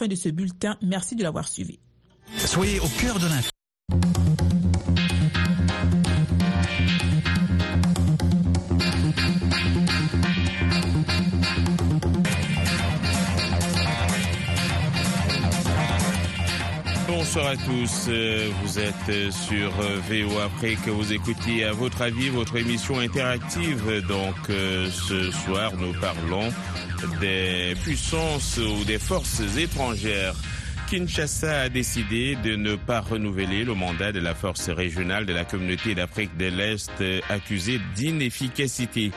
Fin de ce bulletin. Merci de l'avoir suivi. Soyez au cœur de l'info. Bonsoir à tous, vous êtes sur VO Afrique, vous écoutez à votre avis votre émission interactive. Donc ce soir nous parlons des puissances ou des forces étrangères. Kinshasa a décidé de ne pas renouveler le mandat de la force régionale de la communauté d'Afrique de l'Est accusée d'inefficacité.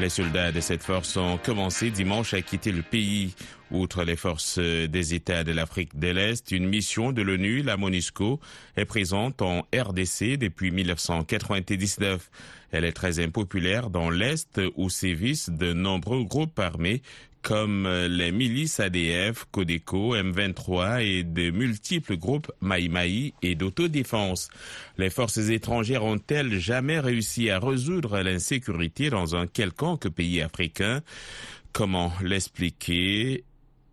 Les soldats de cette force ont commencé dimanche à quitter le pays. Outre les forces des États de l'Afrique de l'Est, une mission de l'ONU, la MONUSCO, est présente en RDC depuis 1999. Elle est très impopulaire dans l'Est où sévissent de nombreux groupes armés comme les milices ADF, Codeco, M23 et de multiples groupes Maïmaï et d'autodéfense. Les forces étrangères ont-elles jamais réussi à résoudre l'insécurité dans un quelconque pays africain? Comment l'expliquer?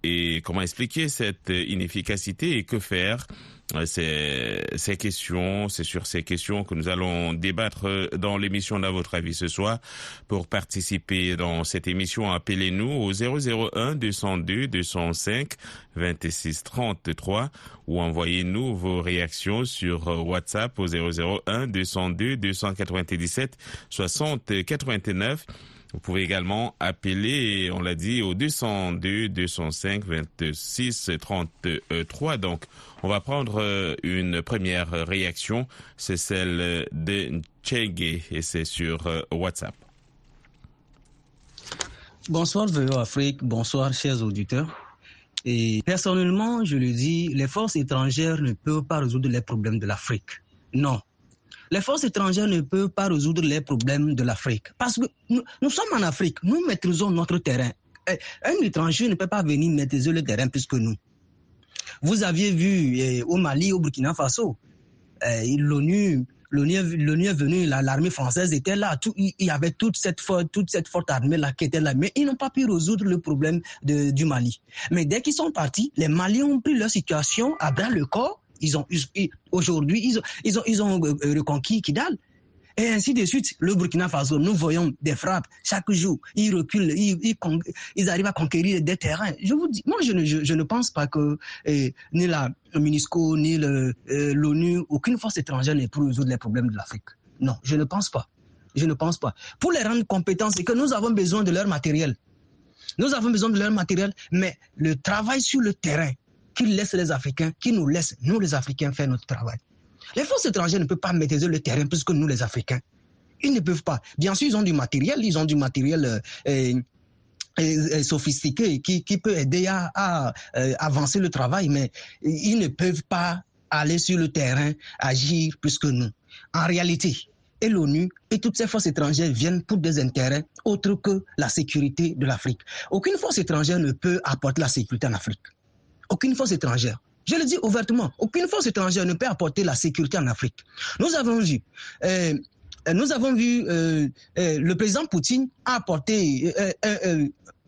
Et comment expliquer cette inefficacité et que faire c'est ces questions, c'est sur ces questions que nous allons débattre dans l'émission d'à votre avis ce soir. Pour participer dans cette émission, appelez-nous au 001 202 205 26 33 ou envoyez-nous vos réactions sur WhatsApp au 001 202 297 60 89. Vous pouvez également appeler, on l'a dit, au 202 205 26 33. Donc, on va prendre une première réaction. C'est celle de Tchégué et c'est sur WhatsApp. Bonsoir VO Afrique, bonsoir chers auditeurs. Et personnellement, je le dis, les forces étrangères ne peuvent pas résoudre les problèmes de l'Afrique. Non, les forces étrangères ne peuvent pas résoudre les problèmes de l'Afrique. Parce que nous, sommes en Afrique, nous maîtrisons notre terrain. Un étranger ne peut pas venir maîtriser le terrain plus que nous. Vous aviez vu eh, au Mali, au Burkina Faso, eh, l'ONU, est venue, l'armée française était là, il y avait toute cette, forte, toute cette forte armée là qui était là, mais ils n'ont pas pu résoudre le problème du Mali. Mais dès qu'ils sont partis, les Maliens ont pris leur situation à bras le corps ils ont aujourd'hui ils ont ils ont ils ont reconquis Kidal et ainsi de suite. Le Burkina Faso, nous voyons des frappes chaque jour. Ils reculent, ils, ils, arrivent à conquérir des terrains. Je vous dis, moi, je ne, je, ne pense pas que eh, ni la MINUSCO, ni l'ONU, eh, aucune force étrangère n'est pour résoudre les problèmes de l'Afrique. Non, je ne pense pas. Je ne pense pas. Pour les rendre compétents, c'est que nous avons besoin de leur matériel. Nous avons besoin de leur matériel, mais le travail sur le terrain, qu'ils laissent les Africains, qui nous laissent, nous les Africains, faire notre travail. Les forces étrangères ne peuvent pas maîtriser le terrain plus que nous les Africains. Ils ne peuvent pas. Bien sûr, ils ont du matériel, ils ont du matériel euh, euh, sophistiqué qui, qui, peut aider à, euh, avancer le travail, mais ils ne peuvent pas aller sur le terrain, agir plus que nous. En réalité, et l'ONU et toutes ces forces étrangères viennent pour des intérêts autres que la sécurité de l'Afrique. Aucune force étrangère ne peut apporter la sécurité en Afrique aucune force étrangère. Je le dis ouvertement, aucune force étrangère ne peut apporter la sécurité en Afrique. Nous avons vu, euh, nous avons vu euh, euh, le président Poutine a apporté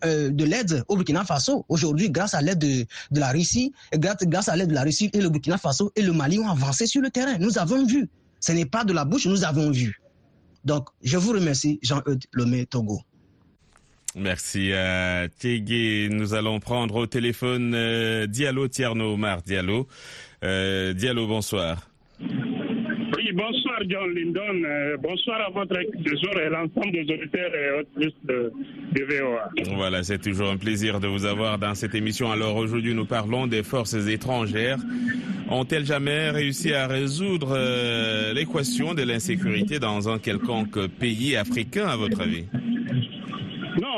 de l'aide au Burkina Faso. Aujourd'hui, grâce à l'aide de, la Russie, grâce à l'aide de la Russie et le Burkina Faso et le Mali ont avancé sur le terrain. Nous avons vu. Ce n'est pas de la bouche, nous avons vu. Donc, je vous remercie, Jean-Eudes Lomé Togo. Merci à Tiegué. Nous allons prendre au téléphone euh, Diallo Tierno Omar Diallo. Euh, Diallo, bonsoir. Oui, bonsoir John Lindon. Euh, bonsoir à votre jour et l'ensemble des auditeurs et autres de, de VOA. Voilà, c'est toujours un plaisir de vous avoir dans cette émission. Alors aujourd'hui, nous parlons des forces étrangères. Ont-elles jamais réussi à résoudre l'équation de l'insécurité dans un quelconque pays africain, à votre avis?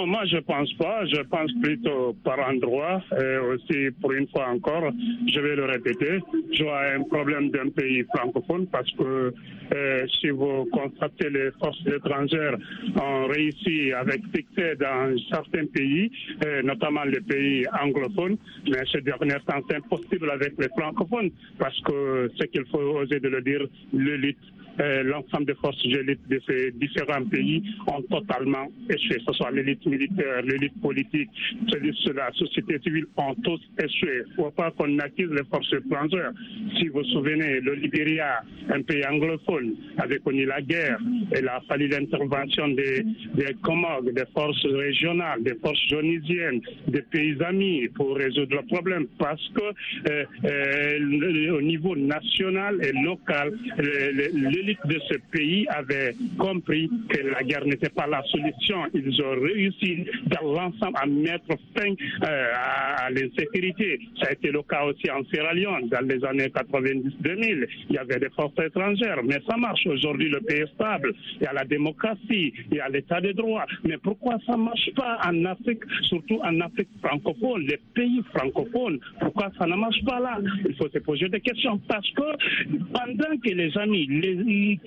Moi je pense pas. Je pense plutôt par endroit. Et aussi, pour une fois encore, je vais le répéter, je vois un problème d'un pays francophone parce que euh, si vous constatez les forces étrangères ont réussi avec succès dans certains pays, euh, notamment les pays anglophones, mais ces derniers temps c'est impossible avec les francophones parce que ce qu'il faut oser de le dire, le lutte euh, l'ensemble des forces élites de ces différents pays ont totalement échoué. Ce soit l'élite militaire, l'élite politique, la société civile ont tous échoué. Il ne faut pas qu'on accuse les forces étrangères. Si vous vous souvenez, le Libéria, un pays anglophone, avait connu la guerre. Et il a fallu l'intervention des, des Comores, des forces régionales, des forces jaunisiennes, des pays amis pour résoudre le problème. Parce que euh, euh, au niveau national et local, l'élite de ce pays avait compris que la guerre n'était pas la solution. Ils ont réussi dans l'ensemble à mettre fin euh, à l'insécurité. Ça a été le cas aussi en Sierra Leone dans les années 90-2000. Il y avait des forces étrangères, mais ça marche. Aujourd'hui, le pays est stable. Il y a la démocratie, il y a l'état de droit. Mais pourquoi ça ne marche pas en Afrique, surtout en Afrique francophone, les pays francophones? Pourquoi ça ne marche pas là? Il faut se poser des questions parce que pendant que les amis les,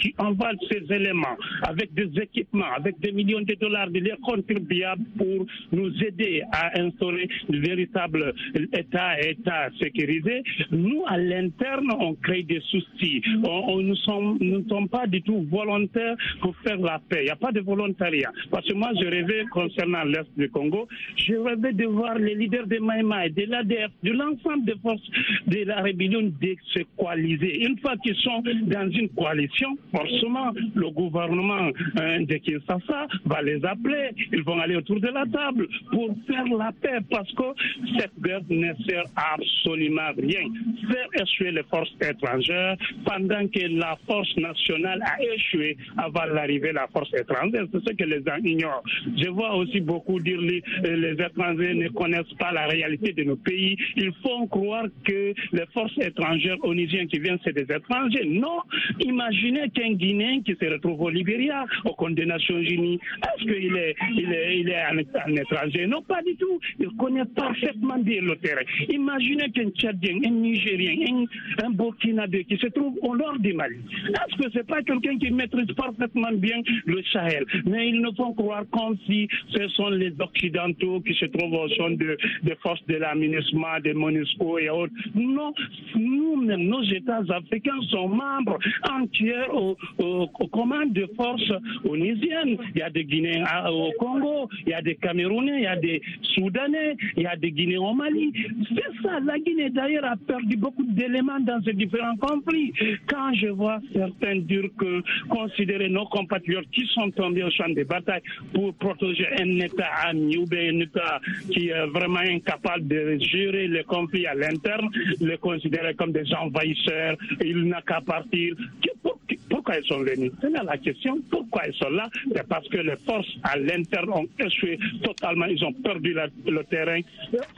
qui envoient ces éléments avec des équipements, avec des millions de dollars de leurs contribuables pour nous aider à instaurer le véritable État, État sécurisé, nous, à l'interne, on crée des soucis. On, nous, ne sommes pas du tout volontaires pour faire la paix. Il n'y a pas de volontariat. Parce que moi, je rêvais concernant l'Est du Congo, je rêvais de voir les leaders de Maïmaï, de l'ADF, de l'ensemble des forces de la rébellion se coaliser. Une fois qu'ils sont dans une coalition, forcément, le gouvernement hein, de Kinshasa va les appeler. Ils vont aller autour de la table pour faire la paix parce que cette guerre ne sert absolument rien. Faire échouer les forces étrangères pendant que la force nationale a échoué avant l'arrivée de la force étrangère. C'est ce que les gens ignorent. Je vois aussi beaucoup dire les, les étrangers ne connaissent pas la réalité de nos pays. Ils font croire que les forces étrangères onisiennes qui viennent, c'est des étrangers. Non. Imaginez qu'un Guinéen qui se retrouve au Libéria, au compte des Nations Unies, est-ce qu'il est, il est, il est un, étranger? Non, pas du tout. Il connaît parfaitement bien le terrain. Imaginez qu'un Tchadien, un Nigérien, un, un Burkinabé qui se trouve au nord du Mali. Est-ce que c'est pas quelqu'un qui maîtrise parfaitement bien le Sahel? Mais ils ne font croire comme si ce sont les Occidentaux qui se trouvent au sein de, des forces de l'aménagement, des MONUSCO et autres. Non, nous-mêmes, nos États africains sont membres entiers aux, commandes de forces onisiennes. Il y a des Guinéens au Congo, il y a des Camerounais, il y a des Soudanais, il y a des Guinéens au Mali. C'est ça, la Guinée d'ailleurs a perdu beaucoup d'éléments dans ces différents conflits. Quand je vois certains dire que considérer nos compatriotes qui sont tombés au champ de bataille pour protéger un État ami ou un État qui est vraiment incapable de gérer les conflits à l'interne, les considérer comme des envahisseurs, il n'a qu'à partir. Pourquoi ils sont venus? Là la question. Pourquoi ils sont là? C'est parce que les forces à l'interne ont échoué totalement. Ils ont perdu le terrain.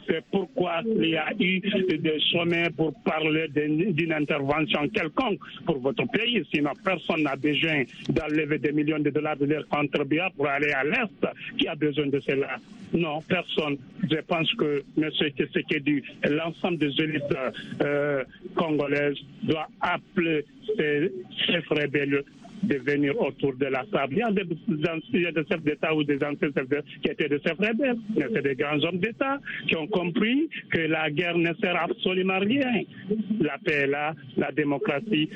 C'est pourquoi il y a eu des sommets pour parler d'une intervention quelconque pour votre pays. Sinon, personne n'a besoin d'enlever des millions de dollars de leur contribuables pour aller à l'Est. Qui a besoin de cela Non, personne. Je pense que M. Tshisekedi et l'ensemble des élites euh, congolaises doivent appeler ces chefs rebelles de venir autour de la table. Il y a des, des chefs d'État ou des anciens chefs d'État qui étaient des chefs rebelles, mais c'est des grands hommes d'État qui ont compris que la guerre ne sert absolument à rien. La paix est là, la démocratie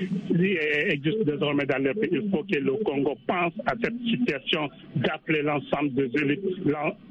existe désormais dans le pays. Il faut que le Congo pense à cette situation d'appeler l'ensemble des élites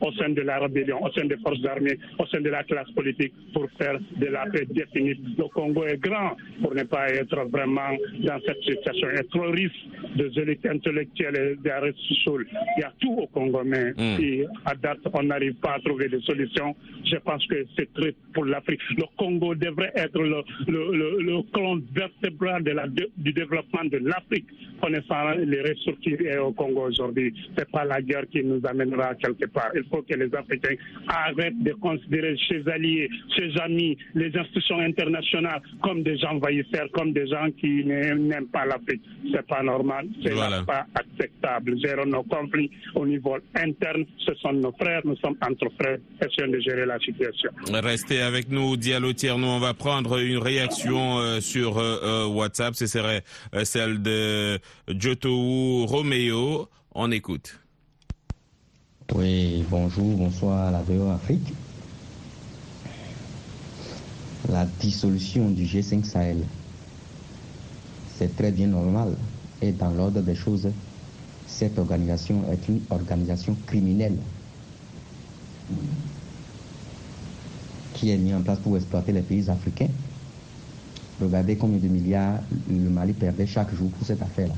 au sein de la rébellion, au sein des forces armées, au sein de la classe politique pour faire de la paix définie. Le Congo est grand pour ne pas être vraiment dans cette situation. Il est trop risque des élites intellectuelles et des arrêts Il y a tout au Congo, mais mm. à date, on n'arrive pas à trouver des solutions. Je pense que c'est très pour l'Afrique. Le Congo devrait être le, le, le, clan vertébral de la, du développement de l'Afrique, connaissant les ressources qui sont au Congo aujourd'hui. C'est pas la guerre qui nous amènera quelque part. Il faut que les Africains arrêtent de considérer ses alliés, ses amis, les institutions internationales comme des envahisseurs, comme des gens qui n'aiment pas l'Afrique. C'est pas normal ce n'est pas acceptable. Gérer nos conflits au niveau interne, ce sont nos frères, nous sommes entre frères, essayons de gérer la situation. Restez avec nous, Diallo Nous, on va prendre une réaction euh, sur euh, euh, WhatsApp. Ce serait celle de Jotou Romeo. On écoute. Oui, bonjour, bonsoir à la VO Afrique. La dissolution du G5 Sahel, c'est très bien normal Et dans l'ordre des choses, cette organisation est une organisation criminelle qui est mise en place pour exploiter les pays africains. Regardez combien de milliards le Mali perdait chaque jour pour cette affaire-là.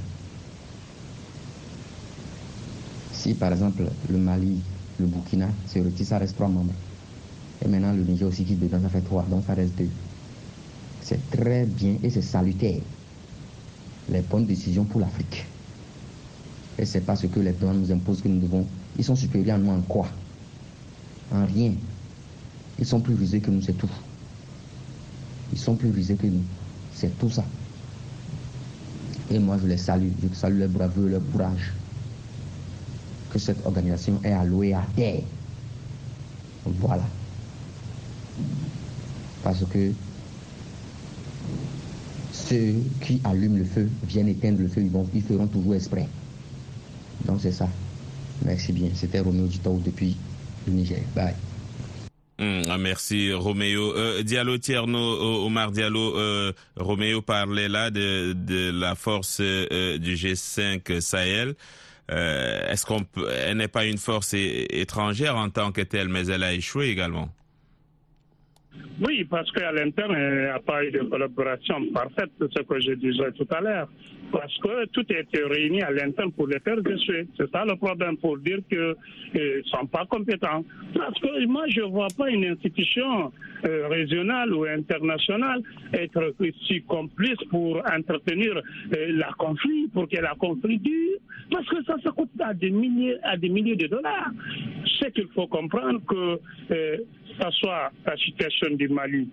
Si par exemple le Mali, le Burkina se retire, ça reste trois membres. Et maintenant le Niger aussi qui dedans, ça fait trois, donc ça reste deux. C'est très bien et c'est salutaire. Les bonnes décisions pour l'Afrique. Et c'est pas ce que les droits nous imposent que nous devons. Ils sont supérieurs à nous en quoi? En rien. Ils sont plus rusés que nous, c'est tout. Ils sont plus rusés que nous. C'est tout ça. Et moi, je les salue. Je salue leur bravoure, leur courage. Que cette organisation est allouée à terre. Voilà. Parce que ceux qui allument le feu viennent éteindre le feu, ils, vont, ils feront toujours exprès. Donc c'est ça. Merci bien. C'était Roméo Dito depuis le Niger. Bye. Mmh, merci Roméo. Euh, Diallo Tierno, Omar Diallo, euh, Roméo parlait là de, la force euh, du G5 Sahel. Euh, est-ce qu'on elle n'est pas une force étrangère en tant que telle, mais elle a échoué également? Oui, parce qu'à l'interne, il n'y a pas eu de collaboration parfaite, ce que je disais tout à l'heure. Parce que tout été réuni à l'interne pour les faire déçus. C'est ça le problème, pour dire qu'ils ne sont pas compétents. Parce que moi, je ne vois pas une institution euh, régionale ou internationale être si complice pour entretenir euh, la conflit, pour que la conflit dure. Parce que ça, ça coûte à des milliers, à des milliers de dollars. C'est qu'il faut comprendre que euh, ça soit la situation du Mali,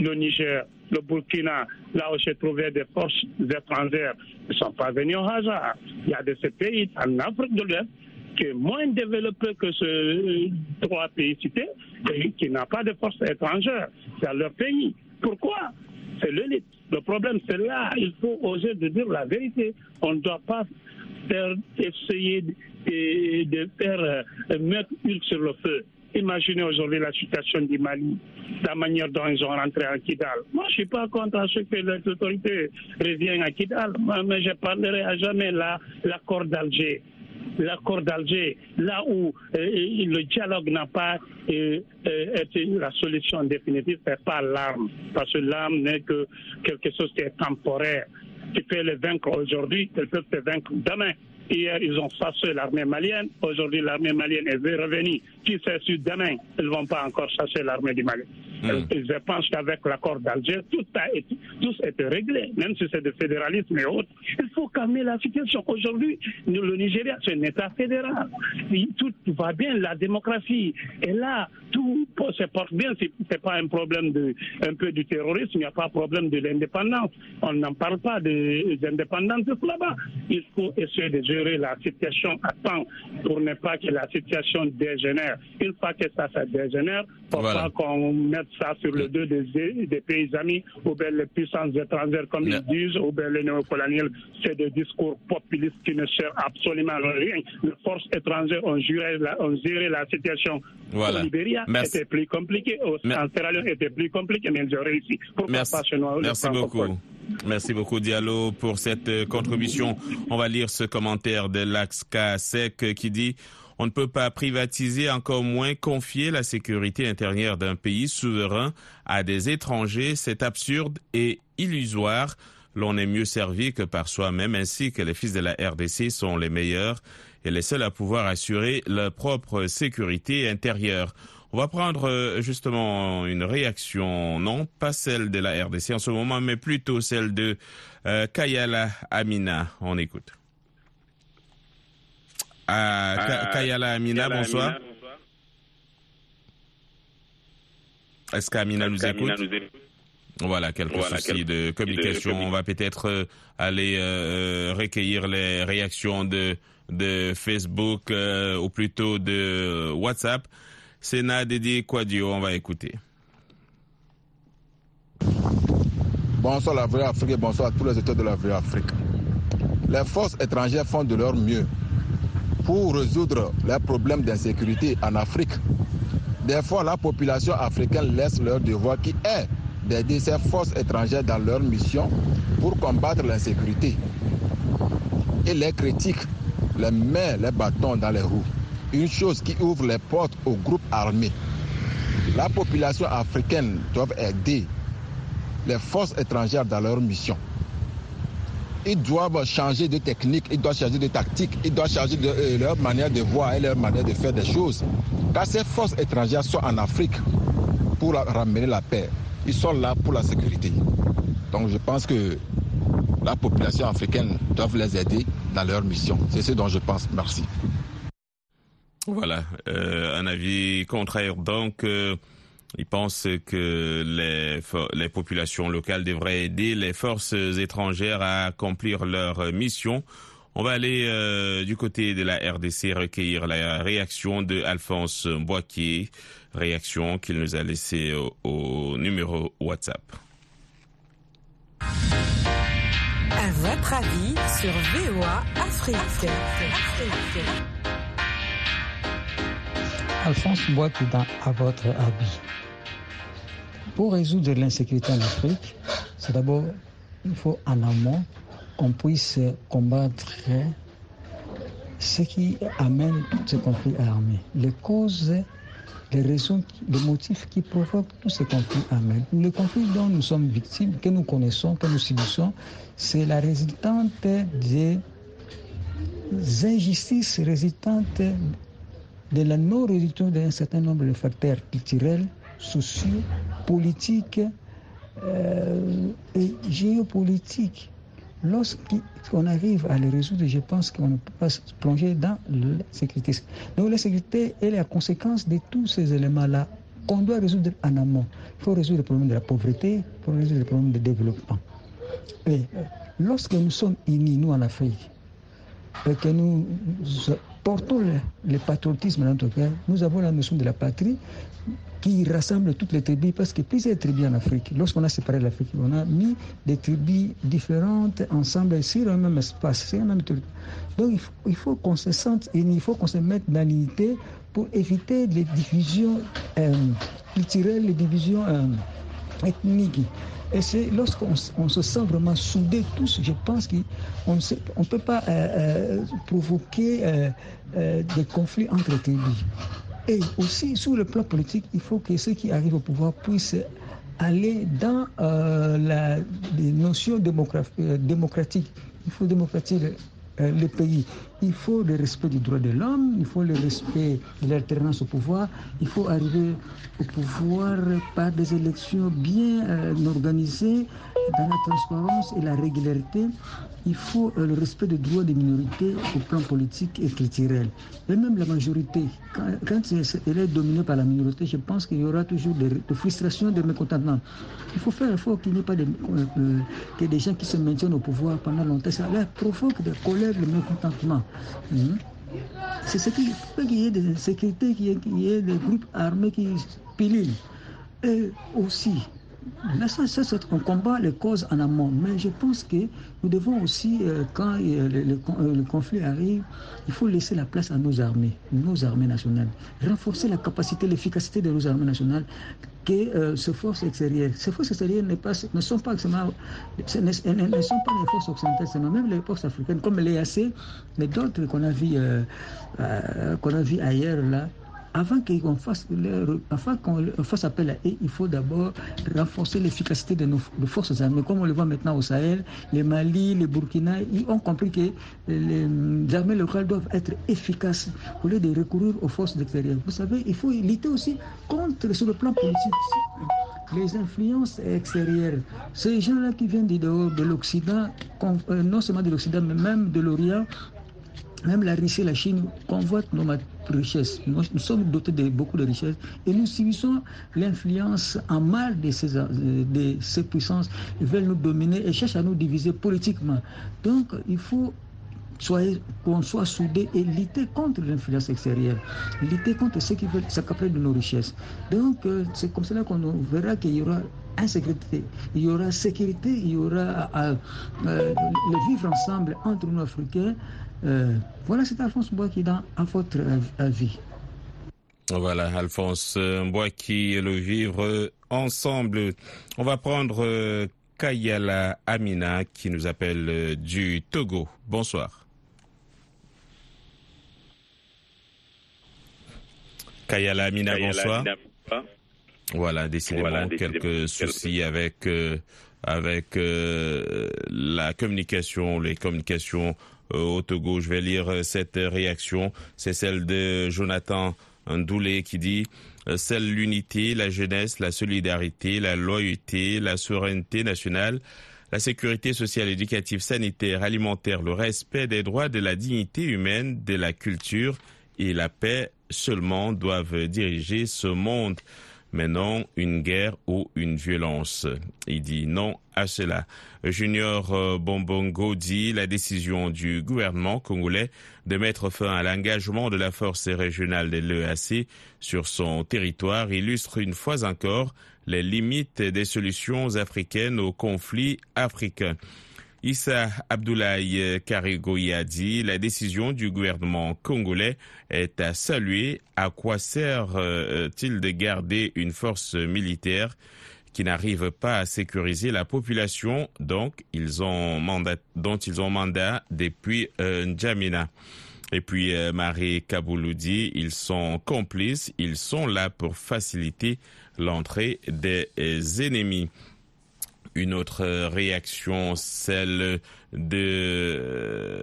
le Niger, le Burkina, là où se trouvaient des forces étrangères, ne sont pas venus au hasard. Il y a de ces pays en Afrique de l'Ouest qui est moins développé que ces trois pays cités et qui n'a pas de forces étrangères. C'est leur pays. Pourquoi? C'est l'élite. Le problème, c'est là. Il faut oser dire la vérité. On ne doit pas faire, essayer de, faire mettre huile sur le feu. Imaginez aujourd'hui la situation du Mali, la manière dont ils ont rentré à Kidal. Moi, je ne suis pas contre ce que les autorités reviennent à Kidal, mais je parlerai à jamais l'accord d'Alger. L'accord d'Alger, là où euh, le dialogue n'a pas euh, été la solution définitive, c'est pas l'arme. Parce que l'arme n'est que quelque chose qui est temporaire. Tu peux les vaincre aujourd'hui, ils peuvent te vaincre demain. Hier, ils ont chassé l'armée malienne. Aujourd'hui, l'armée malienne est revenue. Qui sait si demain, ils ne vont pas encore chasser l'armée du Mali? Mm. Je pense qu'avec l'accord d'Alger, tout a été, tout a été réglé, même si c'est de fédéralisme et autres. Il faut calmer la situation. Aujourd'hui, le Nigeria, c'est un État fédéral. Tout va bien, la démocratie est là, tout se porte bien. Ce n'est pas un problème de, un peu du terrorisme, il n'y a pas de problème de l'indépendance. On n'en parle pas des indépendances là-bas. Il faut essayer de gérer la situation à temps pour ne pas que la situation dégénère. Une fois que ça, ça dégénère, pour voilà. pas qu'on mette ça sur le dos des, des, pays amis ou bien les puissances étrangères, comme ils disent, ou bien les néocoloniales. C'est des discours populistes qui ne servent absolument à rien. Les forces étrangères ont géré la, ont géré la situation voilà. au Libéria. C'était plus compliqué. Au Leone, c'était plus compliqué, mais ils ont réussi. Pourquoi Merci, pas chez nous, Merci beaucoup. Merci beaucoup Diallo pour cette contribution. On va lire ce commentaire de l'Axka Sec qui dit on ne peut pas privatiser, encore moins confier la sécurité intérieure d'un pays souverain à des étrangers. C'est absurde et illusoire. L'on est mieux servi que par soi-même, ainsi que les fils de la RDC sont les meilleurs et les seuls à pouvoir assurer leur propre sécurité intérieure. On va prendre justement une réaction, non pas celle de la RDC en ce moment, mais plutôt celle de euh, Kayala Amina. On écoute. Ah, Ka Kayala Amina, bonsoir. Est-ce qu'Amina nous, écoute nous écoute? Voilà, quelques voilà, soucis quelques de communication. De On va peut-être euh, aller euh, recueillir les réactions de, de Facebook euh, ou plutôt de WhatsApp. Sénat dédié Quadio, on va écouter. Bonsoir la vraie Afrique et bonsoir à tous les auteurs de la vraie Afrique. Les forces étrangères font de leur mieux pour résoudre les problèmes d'insécurité en Afrique. Des fois, la population africaine laisse leur devoir qui est d'aider ces forces étrangères dans leur mission pour combattre l'insécurité. et les critiques les met les bâtons dans les roues. Une chose qui ouvre les portes aux groupes armés. La population africaine doit aider les forces étrangères dans leur mission. Ils doivent changer de technique, ils doivent changer de tactique, ils doivent changer de, euh, leur manière de voir et leur manière de faire des choses. Car ces forces étrangères sont en Afrique pour ramener la paix. Ils sont là pour la sécurité. Donc je pense que la population africaine doit les aider dans leur mission. C'est ce dont je pense. Merci. Voilà, euh, un avis contraire. Donc, euh, il pense que les, populations locales devraient aider les forces étrangères à accomplir leur mission. On va aller euh, du côté de la RDC recueillir la réaction de Alphonse réaction qu'il nous a laissée au, numéro WhatsApp. À votre avis sur VOA Afrique. Alphonse dans À votre avis. Pour résoudre l'insécurité en Afrique, c'est d'abord, il faut en amont qu'on puisse combattre ce qui amène tous ces conflits armés, les causes, les raisons, les motifs qui provoquent tous ces conflits armés. Le conflit dont nous sommes victimes, que nous connaissons, que nous subissons, c'est la résultante des injustices résultantes de la non-réduction d'un certain nombre de facteurs culturels, sociaux, politiques euh, et géopolitiques. Lorsqu'on arrive à les résoudre, je pense qu'on ne peut pas se plonger dans la sécurité. Donc la sécurité est la conséquence de tous ces éléments-là qu'on doit résoudre en amont. Il faut résoudre le problème de la pauvreté, il faut résoudre le problème de développement. Et lorsque nous sommes unis, nous en Afrique, et que nous portons le, le patriotisme nous avons la notion de la patrie qui rassemble toutes les tribus, parce que plusieurs tribus en Afrique. Lorsqu'on a séparé l'Afrique, on a mis des tribus différentes ensemble sur un même espace, sur un même territoire. Donc il faut, qu'on se sente unis, il faut qu'on se mette dans l'unité pour éviter les divisions euh, culturelles, les divisions euh, ethniques. Et c'est lorsqu'on on se sent vraiment soudés tous, je pense qu'on ne peut pas euh, provoquer des conflits entre tribus. Et aussi, sur le plan politique, il faut que ceux qui arrivent au pouvoir puissent aller dans euh, la, les notions euh, démocratiques. Il faut démocratiser euh, le pays. Il faut le respect du droit de l'homme, il faut le respect de l'alternance au pouvoir, il faut arriver au pouvoir par des élections bien euh, organisées, dans la transparence et la régularité. Il faut euh, le respect des droits des minorités au plan politique et culturel. Et même la majorité, quand, elle est dominée par la minorité, je pense qu'il y aura toujours des, des frustrations, des mécontentements. Il faut faire effort qu'il n'y ait pas de, euh, que des gens qui se maintiennent au pouvoir pendant longtemps. Ça leur provoque des colères, des mécontentements. Mmh. C'est ce qui fait qu'il y ait des insécurités, qu'il y, ait des groupes armés qui pilulent. Et aussi, Là, ça, ça, on combat les causes en amont, mais je pense que nous devons aussi, euh, quand euh, le, le, conflit arrive, il faut laisser la place à nos armées, nos armées nationales, renforcer la capacité, l'efficacité de nos armées nationales, que euh, ces forces extérieures, ces forces extérieures pas, ne sont pas ne, sont pas les forces occidentales, seulement même les forces africaines, comme l'EAC, mais d'autres qu'on a vu, qu'on a vu ailleurs là avant qu'on fasse, fasse appel à eux, il faut d'abord renforcer l'efficacité de nos, forces armées. Comme on le voit maintenant au Sahel, les Mali, les Burkina, ils ont compris que les armées locales doivent être efficaces au lieu de recourir aux forces extérieures. Vous savez, il faut lutter aussi contre, sur le plan politique, les influences extérieures. Ces gens-là qui viennent de l'Occident, non seulement de l'Occident, mais même de l'Orient, même la Russie et la Chine convoitent nos richesses. Nous, sommes dotés de beaucoup de richesses et nous subissons l'influence en mal de ces, de ces puissances. Ils veulent nous dominer et cherchent à nous diviser politiquement. Donc, il faut qu'on soit soudés et lutter contre l'influence extérieure, lutter contre ceux qui veulent s'accaparer de nos richesses. Donc, euh, c'est comme cela qu'on verra qu'il y aura insécurité, il y aura sécurité, il y aura euh, euh, le vivre ensemble entre nous Africains. Euh, voilà, c'est Alphonse Bois à votre avis. Voilà, Alphonse Bois le vivre ensemble. On va prendre Kayala Amina qui nous appelle du Togo. Bonsoir. Kayala Amina, bonsoir. Voilà, décidément quelques soucis avec euh, avec euh, la communication, les communications euh, au Togo. Je vais lire cette réaction. C'est celle de Jonathan Ndoulé qui dit celle l'unité, la jeunesse, la solidarité, la loyauté, la souveraineté nationale, la sécurité sociale, éducative, sanitaire, alimentaire, le respect des droits de la dignité humaine, de la culture et la paix seulement doivent diriger ce monde mais non une guerre ou une violence. Il dit non à cela. Junior euh, Bombongo dit la décision du gouvernement congolais de mettre fin à l'engagement de la force régionale de l'EAC sur son territoire illustre une fois encore les limites des solutions africaines aux conflits africains. Issa Abdoulaye Karigoyi a dit la décision du gouvernement congolais est à saluer. À quoi sert-il de garder une force militaire qui n'arrive pas à sécuriser la population donc ils ont mandat, dont ils ont mandat depuis euh. Et puis euh, Marie Kaboulou dit ils sont complices, ils sont là pour faciliter l'entrée des ennemis une autre réaction, celle de euh,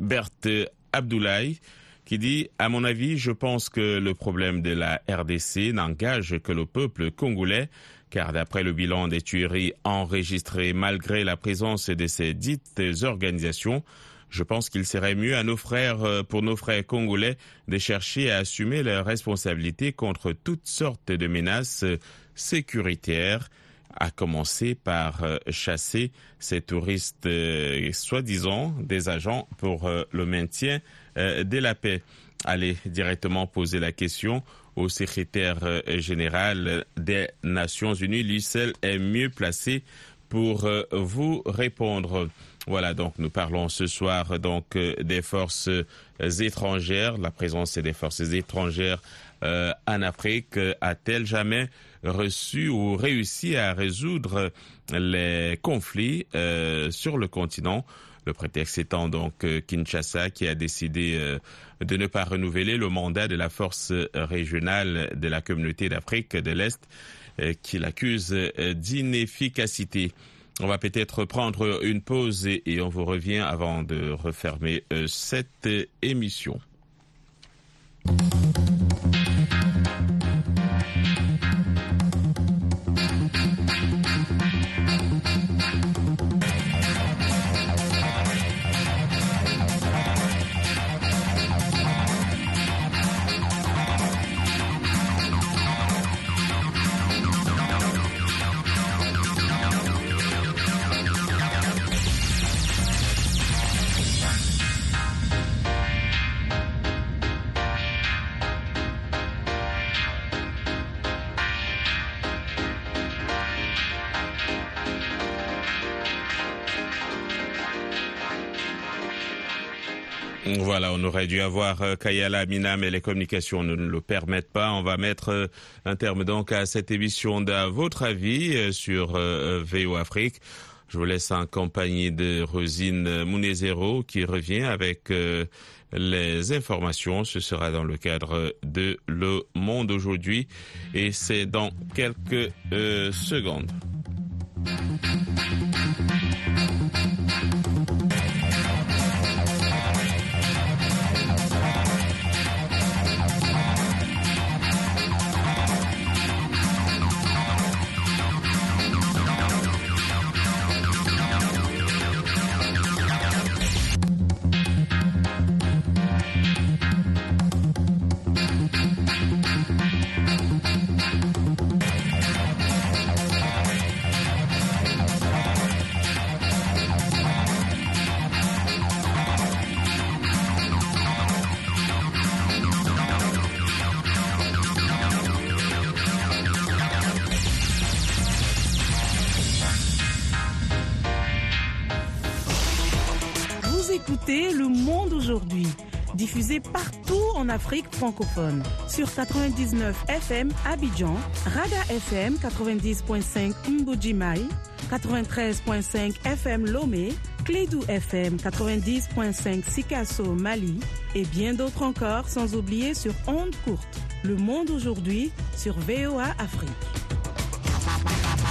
Berthe Abdoulaye, qui dit, à mon avis, je pense que le problème de la RDC n'engage que le peuple congolais, car d'après le bilan des tueries enregistrées malgré la présence de ces dites organisations, je pense qu'il serait mieux à nos frères, euh, pour nos frères congolais, de chercher à assumer leurs responsabilités contre toutes sortes de menaces sécuritaires a commencé par euh, chasser ces touristes euh, soi-disant des agents pour euh, le maintien de la paix. Allez directement poser la question au secrétaire général des Nations Unies. Lui seul est mieux placé pour vous répondre. Voilà, donc nous parlons ce soir donc des forces étrangères, la présence des forces étrangères en Afrique a-t-elle jamais reçu ou réussi à résoudre les conflits euh, sur le continent. Le prétexte étant donc euh, Kinshasa qui a décidé euh, de ne pas renouveler le mandat de la force régionale de la communauté d'Afrique de l'Est qui l'accuse d'inefficacité. On va peut-être prendre une pause et on vous revient avant de refermer cette émission. On aurait dû avoir euh, Kayala Mina, mais les communications ne le permettent pas. On va mettre euh, un terme donc à cette émission d'à votre avis euh, sur VO Afrique. Je vous laisse en compagnie de Rosine Mounezero qui revient avec les informations. Ce sera dans le cadre de Le Monde aujourd'hui et c'est dans quelques secondes. Partout en Afrique francophone. Sur 99 FM Abidjan, Rada FM 90.5 Mbujimai, 93.5 FM Lomé, Clédou FM 90.5 Sikasso Mali et bien d'autres encore sans oublier sur Onde Courte. Le monde aujourd'hui sur VOA Afrique.